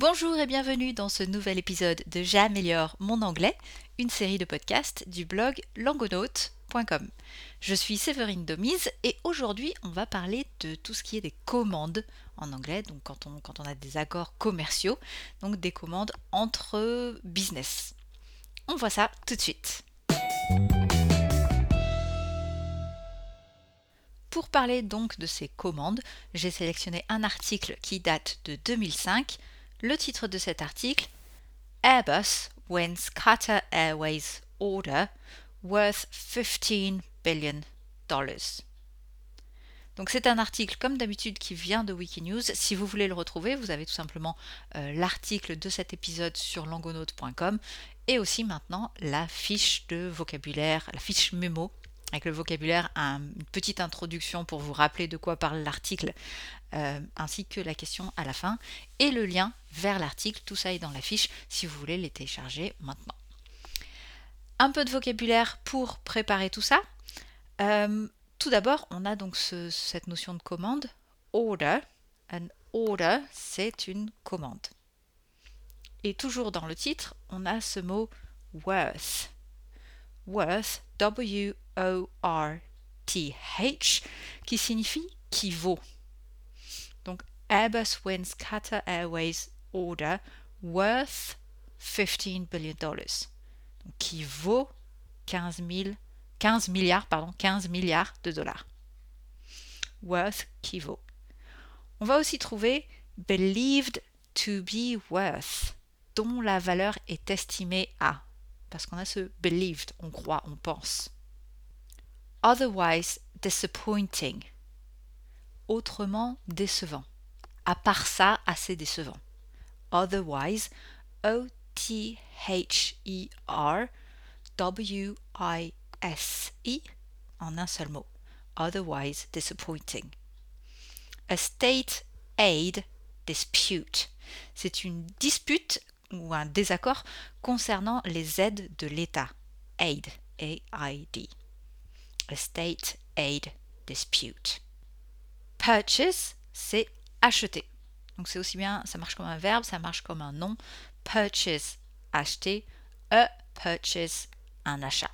Bonjour et bienvenue dans ce nouvel épisode de J'améliore mon anglais, une série de podcasts du blog langonaute.com. Je suis Séverine Domise et aujourd'hui on va parler de tout ce qui est des commandes en anglais, donc quand on, quand on a des accords commerciaux, donc des commandes entre business. On voit ça tout de suite. Pour parler donc de ces commandes, j'ai sélectionné un article qui date de 2005. Le titre de cet article Airbus wins Qatar Airways order worth 15 billion dollars. Donc c'est un article comme d'habitude qui vient de Wikinews. Si vous voulez le retrouver, vous avez tout simplement euh, l'article de cet épisode sur langonaute.com et aussi maintenant la fiche de vocabulaire, la fiche mémo avec le vocabulaire, une petite introduction pour vous rappeler de quoi parle l'article, euh, ainsi que la question à la fin, et le lien vers l'article, tout ça est dans la fiche si vous voulez les télécharger maintenant. Un peu de vocabulaire pour préparer tout ça. Euh, tout d'abord, on a donc cette notion de commande, order. An order, c'est une commande. Et toujours dans le titre, on a ce mot worth. Worth, W O-R-T-H, qui signifie qui vaut. Airbus wins Qatar Airways order worth 15 billion dollars. Donc, qui vaut 15, 15 milliards, pardon, 15 milliards de dollars. Worth qui vaut. On va aussi trouver believed to be worth, dont la valeur est estimée à. Parce qu'on a ce believed, on croit, on pense otherwise disappointing. Autrement décevant. À part ça, assez décevant. Otherwise, O-T-H-E-R W-I-S-E en un seul mot. Otherwise disappointing. A state aid dispute. C'est une dispute ou un désaccord concernant les aides de l'État. Aid, A-I-D a state aid dispute. Purchase, c'est acheter. Donc c'est aussi bien, ça marche comme un verbe, ça marche comme un nom. Purchase, acheter. A purchase, un achat.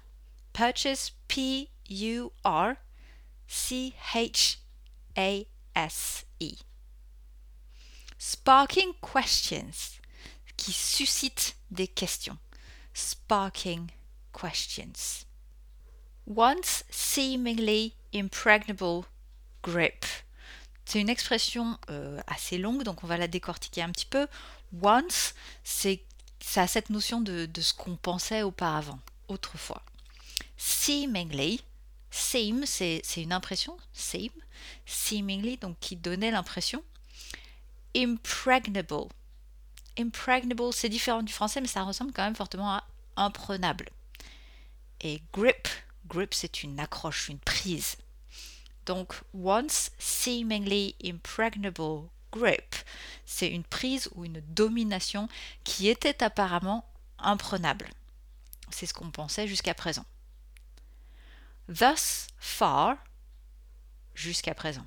Purchase, P-U-R-C-H-A-S-E. Sparking questions, qui suscite des questions. Sparking questions once seemingly impregnable grip. C'est une expression euh, assez longue, donc on va la décortiquer un petit peu. Once, c'est ça a cette notion de, ce qu'on pensait auparavant, autrefois. Seemingly, seem, c'est une impression, seem, seemingly, donc qui donnait l'impression. Impregnable. Impregnable, c'est différent du français, mais ça ressemble quand même fortement à imprenable. Et grip, Grip, c'est une accroche, une prise. Donc, once seemingly impregnable grip, c'est une prise ou une domination qui était apparemment imprenable. C'est ce qu'on pensait jusqu'à présent. Thus far, jusqu'à présent.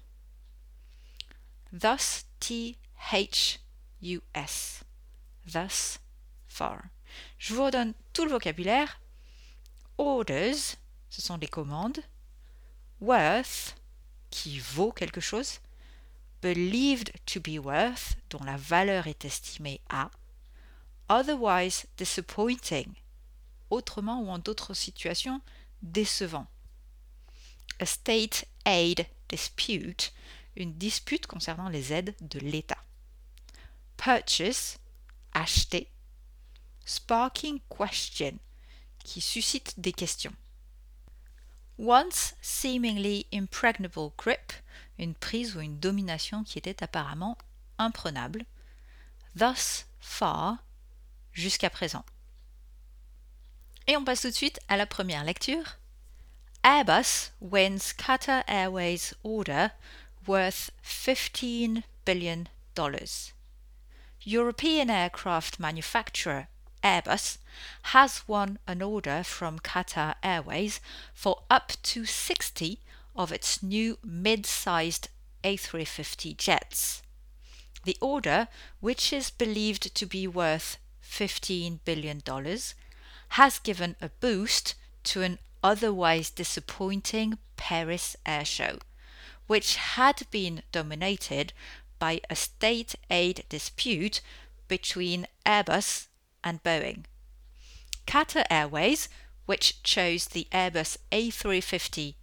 Thus, T-H-U-S. Thus far. Je vous redonne tout le vocabulaire. Orders, ce sont des commandes. Worth, qui vaut quelque chose. Believed to be worth, dont la valeur est estimée à. Otherwise disappointing, autrement ou en d'autres situations, décevant. A state aid dispute, une dispute concernant les aides de l'État. Purchase, acheter. Sparking question, qui suscite des questions. Once seemingly impregnable grip, une prise ou une domination qui était apparemment imprenable. Thus far, jusqu'à présent. Et on passe tout de suite à la première lecture. Airbus wins Qatar Airways order worth 15 billion dollars. European aircraft manufacturer Airbus has won an order from Qatar Airways for up to 60 of its new mid sized A350 jets. The order, which is believed to be worth $15 billion, has given a boost to an otherwise disappointing Paris Air Show, which had been dominated by a state aid dispute between Airbus and Boeing. Qatar Airways, which chose the Airbus A350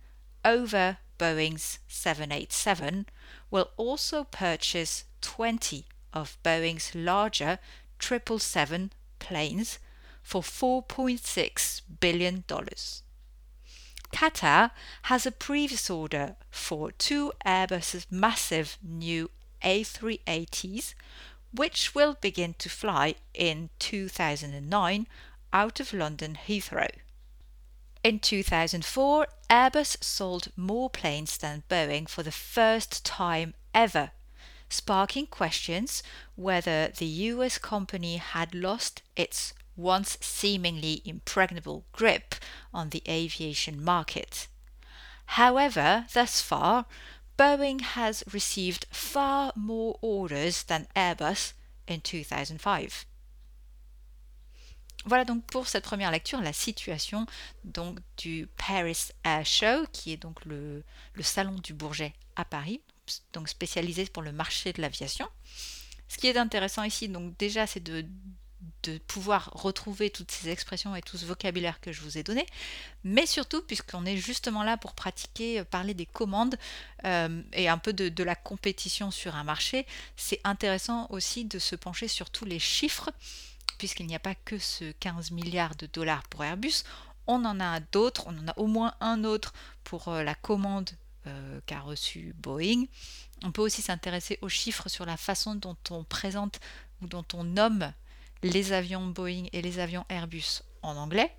over Boeing's 787, will also purchase 20 of Boeing's larger 777 planes for $4.6 billion. Qatar has a previous order for two Airbus's massive new A380s, which will begin to fly in 2009 out of London Heathrow. In 2004, Airbus sold more planes than Boeing for the first time ever, sparking questions whether the US company had lost its once seemingly impregnable grip on the aviation market. However, thus far, Boeing has received far more orders than Airbus in 2005. Voilà donc pour cette première lecture la situation du Paris Air Show, qui est donc le, le salon du Bourget à Paris, donc spécialisé pour le marché de l'aviation. Ce qui est intéressant ici, donc déjà, c'est de, de pouvoir retrouver toutes ces expressions et tout ce vocabulaire que je vous ai donné, mais surtout puisqu'on est justement là pour pratiquer, euh, parler des commandes euh, et un peu de, la compétition sur un marché, c'est intéressant aussi de se pencher sur tous les chiffres, puisqu'il n'y a pas que ce 15 milliards de dollars pour Airbus, on en a d'autres, on en a au moins un autre pour euh, la commande qu'a reçu Boeing. On peut aussi s'intéresser aux chiffres sur la façon dont on présente ou dont on nomme les avions Boeing et les avions Airbus en anglais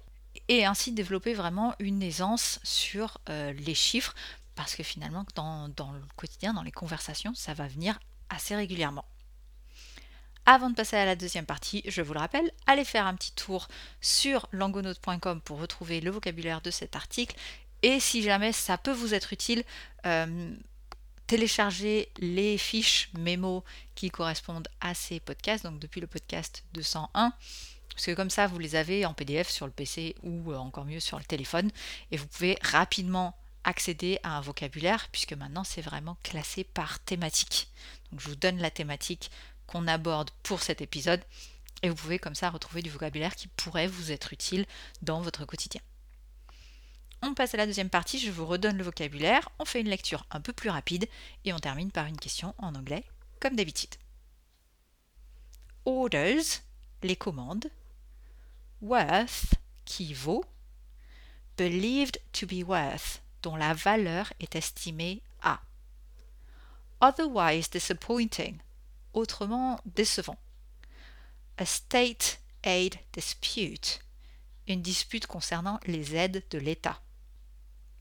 et ainsi développer vraiment une aisance sur euh, les chiffres parce que finalement dans, le quotidien, dans les conversations, ça va venir assez régulièrement. Avant de passer à la deuxième partie, je vous le rappelle, allez faire un petit tour sur langonaute.com pour retrouver le vocabulaire de cet article et si jamais ça peut vous être utile, euh, téléchargez les fiches mémo qui correspondent à ces podcasts, donc depuis le podcast 201. Parce que comme ça, vous les avez en PDF sur le PC ou euh, encore mieux sur le téléphone. Et vous pouvez rapidement accéder à un vocabulaire, puisque maintenant c'est vraiment classé par thématique. Donc je vous donne la thématique qu'on aborde pour cet épisode. Et vous pouvez comme ça retrouver du vocabulaire qui pourrait vous être utile dans votre quotidien. On passe à la deuxième partie, je vous redonne le vocabulaire, on fait une lecture un peu plus rapide et on termine par une question en anglais, comme d'habitude. Orders, les commandes. Worth, qui vaut. Believed to be worth, dont la valeur est estimée à. Otherwise disappointing, autrement décevant. A state aid dispute, une dispute concernant les aides de l'État.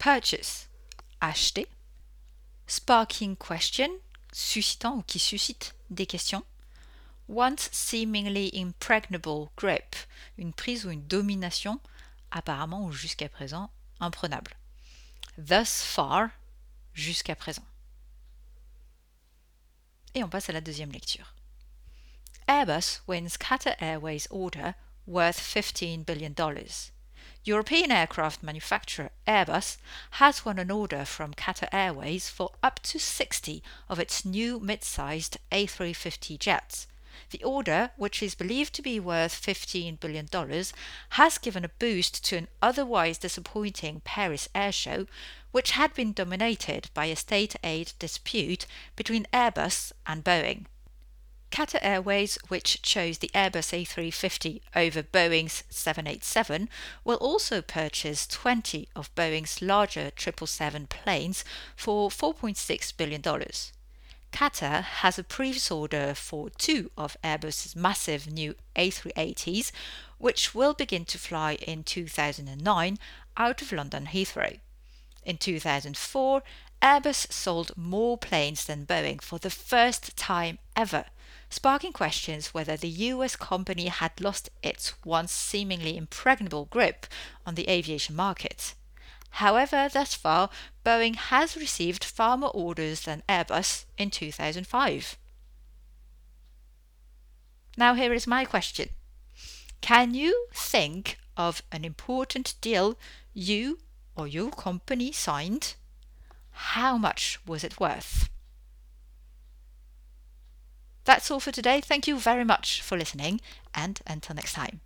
Purchase, acheter. Sparking question, suscitant ou qui suscite des questions. Once seemingly impregnable grip, une prise ou une domination apparemment ou jusqu'à présent imprenable. Thus far, jusqu'à présent. Et on passe à la deuxième lecture. Airbus wins Qatar Airways order worth $15 billion. European aircraft manufacturer Airbus has won an order from Qatar Airways for up to 60 of its new mid sized A350 jets. The order, which is believed to be worth $15 billion, has given a boost to an otherwise disappointing Paris air show, which had been dominated by a state aid dispute between Airbus and Boeing. Qatar Airways, which chose the Airbus A350 over Boeing's 787, will also purchase 20 of Boeing's larger 777 planes for $4.6 billion. Qatar has a previous order for two of Airbus's massive new A380s, which will begin to fly in 2009 out of London Heathrow. In 2004, Airbus sold more planes than Boeing for the first time ever, sparking questions whether the US company had lost its once seemingly impregnable grip on the aviation market. However, thus far, Boeing has received far more orders than Airbus in 2005. Now, here is my question Can you think of an important deal you or your company signed? How much was it worth? That's all for today. Thank you very much for listening, and until next time.